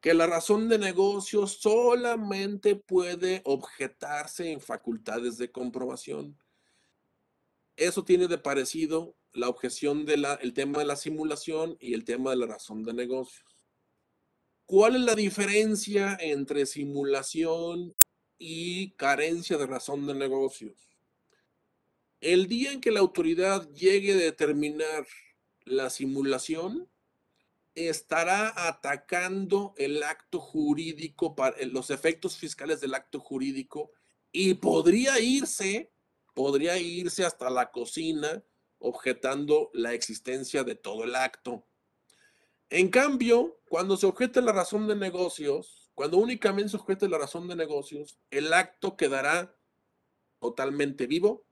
que la razón de negocios solamente puede objetarse en facultades de comprobación. Eso tiene de parecido la objeción del el tema de la simulación y el tema de la razón de negocios. ¿Cuál es la diferencia entre simulación y carencia de razón de negocios? El día en que la autoridad llegue a determinar la simulación, estará atacando el acto jurídico, eh, los efectos fiscales del acto jurídico y podría irse, podría irse hasta la cocina objetando la existencia de todo el acto. En cambio, cuando se objeta la razón de negocios, cuando únicamente se objeta la razón de negocios, el acto quedará totalmente vivo,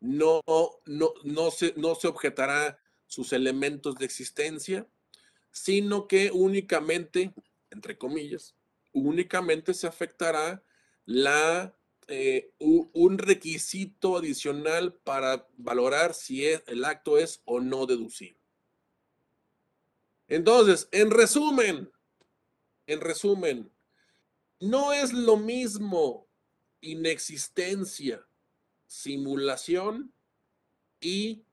no, no, no, se, no se objetará sus elementos de existencia, sino que únicamente, entre comillas, únicamente se afectará la, eh, un requisito adicional para valorar si el acto es o no deducible. Entonces, en resumen, en resumen, no es lo mismo inexistencia, simulación y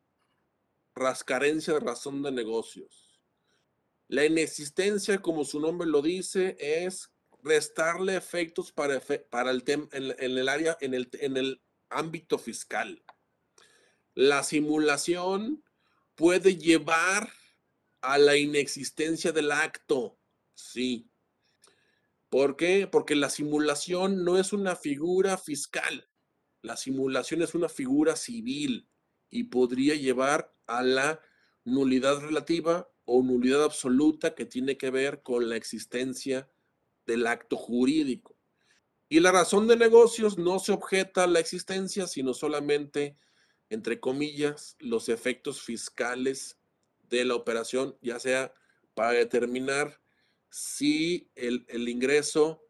rascarencia de razón de negocios. La inexistencia, como su nombre lo dice, es restarle efectos para, el en, el área, en el, en el ámbito fiscal. La simulación puede llevar a la inexistencia del acto. Sí. ¿Por qué? Porque la simulación no es una figura fiscal. La simulación es una figura civil y podría llevar a la nulidad relativa o nulidad absoluta que tiene que ver con la existencia del acto jurídico. Y la razón de negocios no se objeta a la existencia, sino solamente, entre comillas, los efectos fiscales de la operación, ya sea para determinar si el, ingreso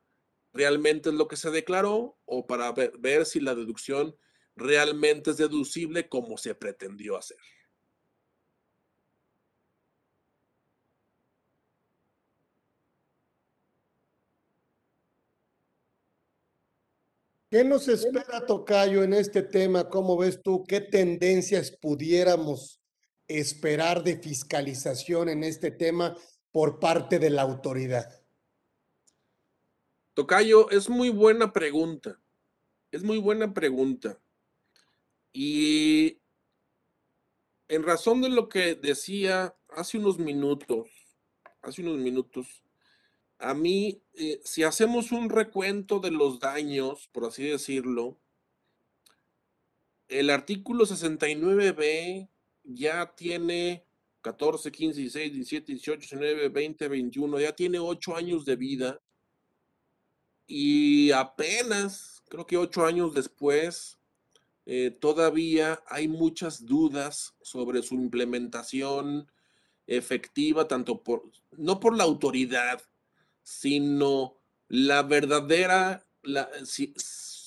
realmente es lo que se declaró o para ver si la deducción realmente es deducible como se pretendió hacer. ¿Qué nos espera, Tocayo, en este tema? ¿Cómo ves tú? ¿Qué tendencias pudiéramos esperar de fiscalización en este tema por parte de la autoridad? Tocayo, es muy buena pregunta. Es muy buena pregunta. Y en razón de lo que decía hace unos minutos, hace unos minutos, a mí, eh, si hacemos un recuento de los daños, por así decirlo, el artículo 69b ya tiene 14, 15, 16, 17, 18, 19, 20, 21, ya tiene 8 años de vida. Y apenas, creo que 8 años después, eh, todavía hay muchas dudas sobre su implementación efectiva, tanto por, no por la autoridad, sino la verdadera,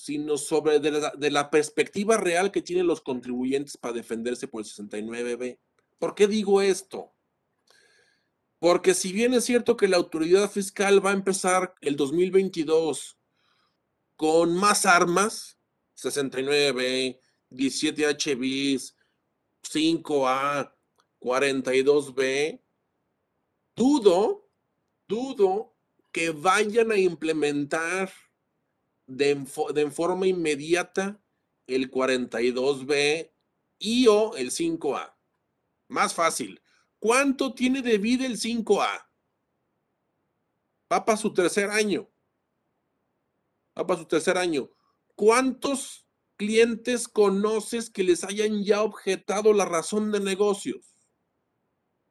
sino sobre de la, perspectiva real que tienen los contribuyentes para defenderse por el 69B. ¿Por qué digo esto? Porque si bien es cierto que la autoridad fiscal va a empezar el 2022 con más armas, 69B, 17H bis, 5A, 42B, dudo, dudo que vayan a implementar de, de forma inmediata el 42B y o el 5A. Más fácil. ¿Cuánto tiene de vida el 5A? Va para su tercer año. Va para su tercer año. ¿Cuántos clientes conoces que les hayan ya objetado la razón de negocios?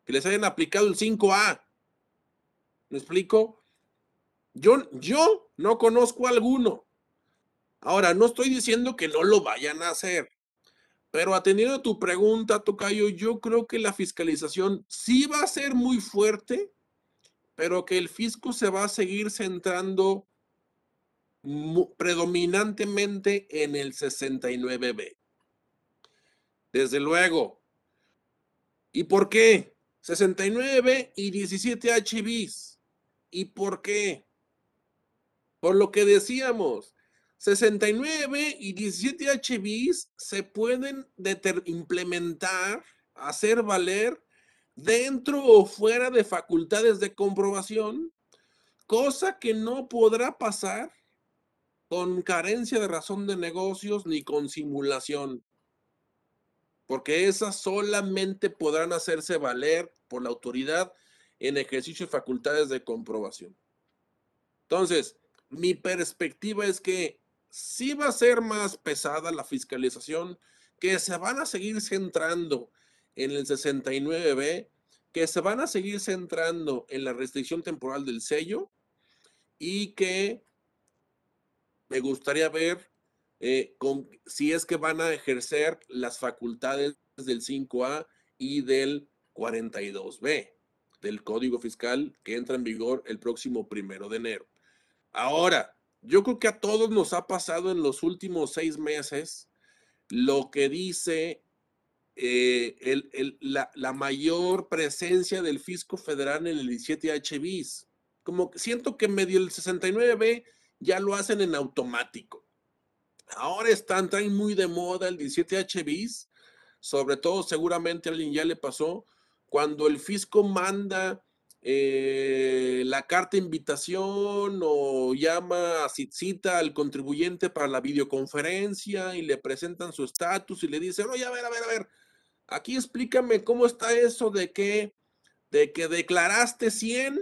Que les hayan aplicado el 5A. ¿Me explico? Yo, yo no conozco alguno. Ahora, no estoy diciendo que no lo vayan a hacer, pero atendiendo a tu pregunta, Tocayo, yo creo que la fiscalización sí va a ser muy fuerte, pero que el fisco se va a seguir centrando predominantemente en el 69B. Desde luego. ¿Y por qué? 69B y 17 HBs. ¿Y por qué? Por lo que decíamos, 69 y 17 HBs se pueden implementar, hacer valer dentro o fuera de facultades de comprobación, cosa que no podrá pasar con carencia de razón de negocios ni con simulación, porque esas solamente podrán hacerse valer por la autoridad en ejercicio de facultades de comprobación. Entonces, mi perspectiva es que sí va a ser más pesada la fiscalización, que se van a seguir centrando en el 69B, que se van a seguir centrando en la restricción temporal del sello y que me gustaría ver eh, si es que van a ejercer las facultades del 5A y del 42B del Código Fiscal que entra en vigor el próximo primero de enero. Ahora, yo creo que a todos nos ha pasado en los últimos seis meses lo que dice eh, la, mayor presencia del fisco federal en el 17H bis. Como siento que medio el 69B ya lo hacen en automático. Ahora están, traen muy de moda el 17H bis, sobre todo seguramente a alguien ya le pasó, cuando el fisco manda eh, la carta invitación o llama, cita al contribuyente para la videoconferencia y le presentan su estatus y le dicen, oye, a ver, a ver, a ver, aquí explícame cómo está eso de que, de que declaraste 100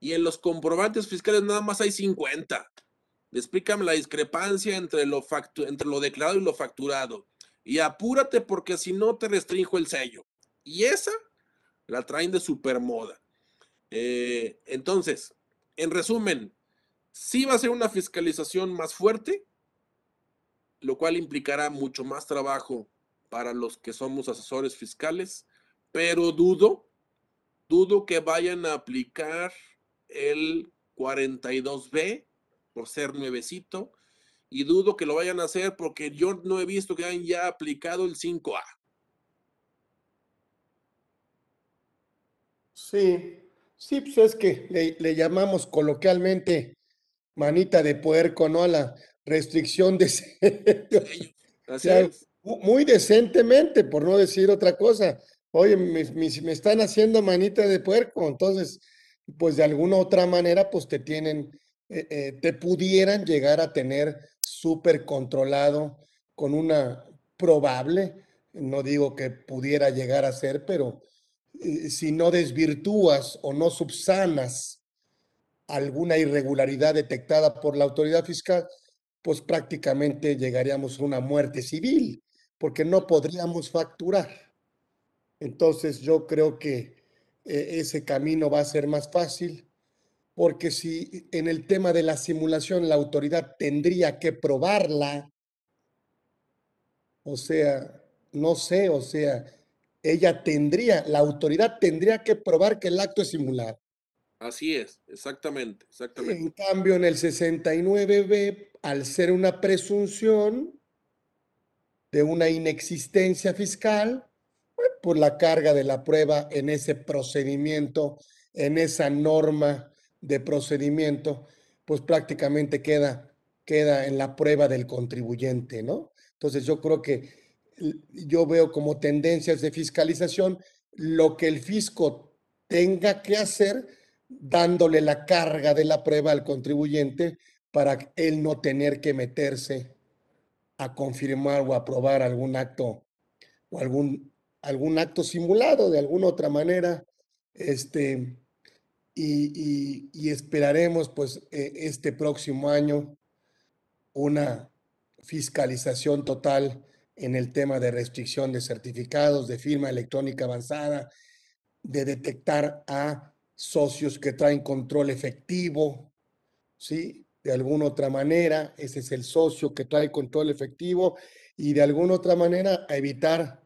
y en los comprobantes fiscales nada más hay 50. Explícame la discrepancia entre lo, entre lo declarado y lo facturado. Y apúrate porque si no te restringo el sello. Y esa la traen de supermoda. Eh, entonces, en resumen, sí va a ser una fiscalización más fuerte, lo cual implicará mucho más trabajo para los que somos asesores fiscales, pero dudo, dudo que vayan a aplicar el 42B por ser nuevecito y dudo que lo vayan a hacer porque yo no he visto que hayan ya aplicado el 5A. Sí, Sí, pues es que le, llamamos coloquialmente manita de puerco, ¿no? A la restricción de... (laughs) Muy decentemente, por no decir otra cosa. Oye, me, están haciendo manita de puerco, entonces, pues de alguna otra manera, pues te tienen, eh, eh, te pudieran llegar a tener súper controlado con una probable, no digo que pudiera llegar a ser, pero eh, si no desvirtúas o no subsanas alguna irregularidad detectada por la autoridad fiscal, pues prácticamente llegaríamos a una muerte civil, porque no podríamos facturar. Entonces yo creo que eh, ese camino va a ser más fácil, porque si en el tema de la simulación la autoridad tendría que probarla, o sea, no sé, o sea, ella tendría, la autoridad tendría que probar que el acto es simulado. Así es, exactamente, exactamente. En cambio, en el 69B, al ser una presunción de una inexistencia fiscal, pues, por la carga de la prueba en ese procedimiento, en esa norma de procedimiento, pues prácticamente queda, queda en la prueba del contribuyente, ¿no? Entonces yo creo que yo veo como tendencias de fiscalización lo que el fisco tenga que hacer dándole la carga de la prueba al contribuyente para él no tener que meterse a confirmar o aprobar algún acto o algún, algún acto simulado de alguna otra manera. Este, y, y esperaremos pues e, este próximo año una fiscalización total en el tema de restricción de certificados, de firma electrónica avanzada, de detectar a socios que traen control efectivo, ¿sí? De alguna otra manera, ese es el socio que trae control efectivo y de alguna otra manera a evitar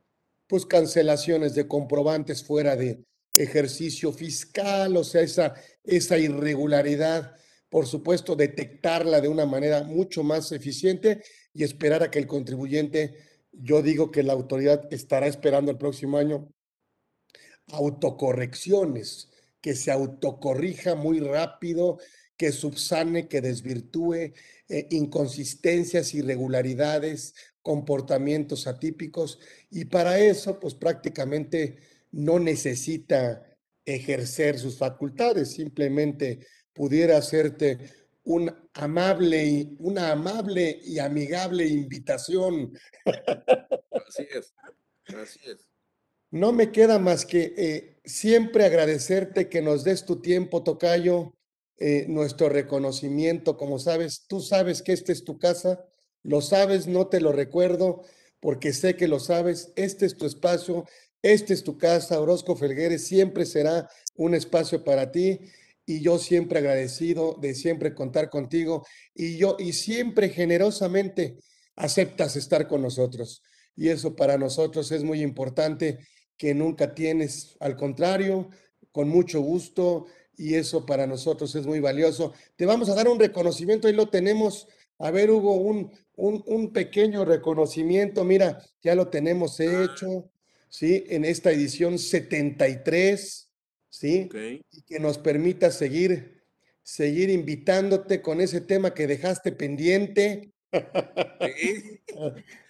pues cancelaciones de comprobantes fuera de, ejercicio fiscal, o sea, esa, esa irregularidad, por supuesto, detectarla de una manera mucho más eficiente y esperar a que el contribuyente, yo digo que la autoridad estará esperando el próximo año autocorrecciones, que se autocorrija muy rápido, que subsane, que desvirtúe eh, inconsistencias, irregularidades, comportamientos atípicos y para eso pues prácticamente no necesita ejercer sus facultades, simplemente pudiera hacerte un amable una amable y amigable invitación. Así es, así es. No me queda más que eh, siempre agradecerte que nos des tu tiempo, Tocayo, eh, nuestro reconocimiento. Como sabes, tú sabes que esta es tu casa, lo sabes, no te lo recuerdo, porque sé que lo sabes. Este es tu espacio, este es tu casa. Orozco Felgueres siempre será un espacio para ti y yo siempre agradecido de siempre contar contigo y yo y siempre generosamente aceptas estar con nosotros. Y eso para nosotros es muy importante que nunca tienes, al contrario, con mucho gusto y eso para nosotros es muy valioso. Te vamos a dar un reconocimiento, ahí lo tenemos. A ver, Hugo, un, un, pequeño reconocimiento, mira, ya lo tenemos hecho, ¿sí? En esta edición 73, ¿sí? Y que nos permita seguir, seguir invitándote con ese tema que dejaste pendiente. (laughs)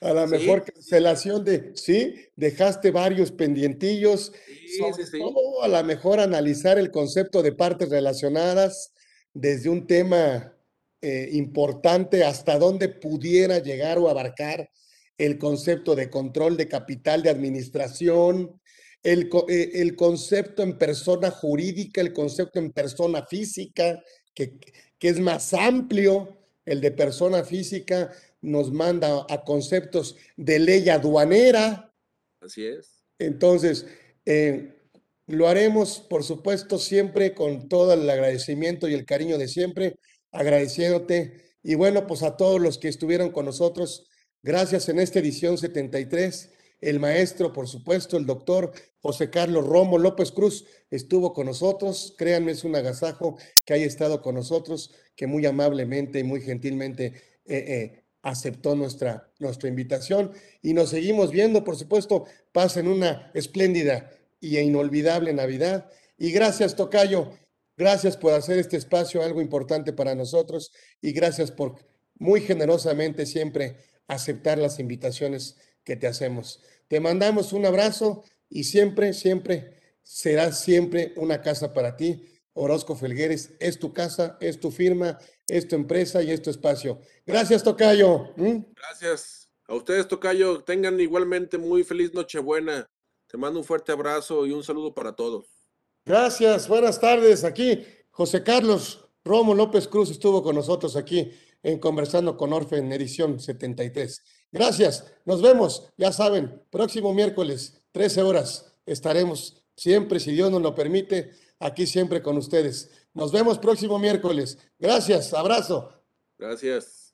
A, la mejor cancelación de, sí, dejaste varios pendientillos. a la mejor analizar el concepto de partes relacionadas desde un tema eh, importante hasta dónde pudiera llegar o abarcar el concepto de control de capital de administración, el, eh, el concepto en persona jurídica, el concepto en persona física, que, que es más amplio, el de persona física, nos manda a conceptos de ley aduanera. Así es. Entonces, eh, lo haremos, por supuesto, siempre con todo el agradecimiento y el cariño de siempre, agradeciéndote. Y bueno, pues a todos los que estuvieron con nosotros, gracias en esta edición 73. El maestro, por supuesto, el doctor José Carlos Romo López Cruz estuvo con nosotros. Créanme, es un agasajo que haya estado con nosotros, que muy amablemente y muy gentilmente eh, eh, aceptó nuestra, nuestra invitación y nos seguimos viendo, por supuesto, pasen una espléndida y inolvidable Navidad. Y gracias, Tocayo, gracias por hacer este espacio algo importante para nosotros y gracias por muy generosamente siempre aceptar las invitaciones que te hacemos. Te mandamos un abrazo y siempre, siempre será siempre una casa para ti. Orozco Felgueres es tu casa, es tu firma es tu empresa y es tu espacio. Gracias, Tocayo. ¿Mm? Gracias. A ustedes, Tocayo, tengan igualmente muy feliz Nochebuena. Te mando un fuerte abrazo y un saludo para todos. Gracias, buenas tardes. Aquí José Carlos Romo López Cruz estuvo con nosotros aquí en Conversando con Orfe en edición 73. Gracias, nos vemos, ya saben, próximo miércoles, 13 horas, estaremos siempre, si Dios nos lo permite, aquí siempre con ustedes. Nos vemos próximo miércoles. Gracias, abrazo. Gracias.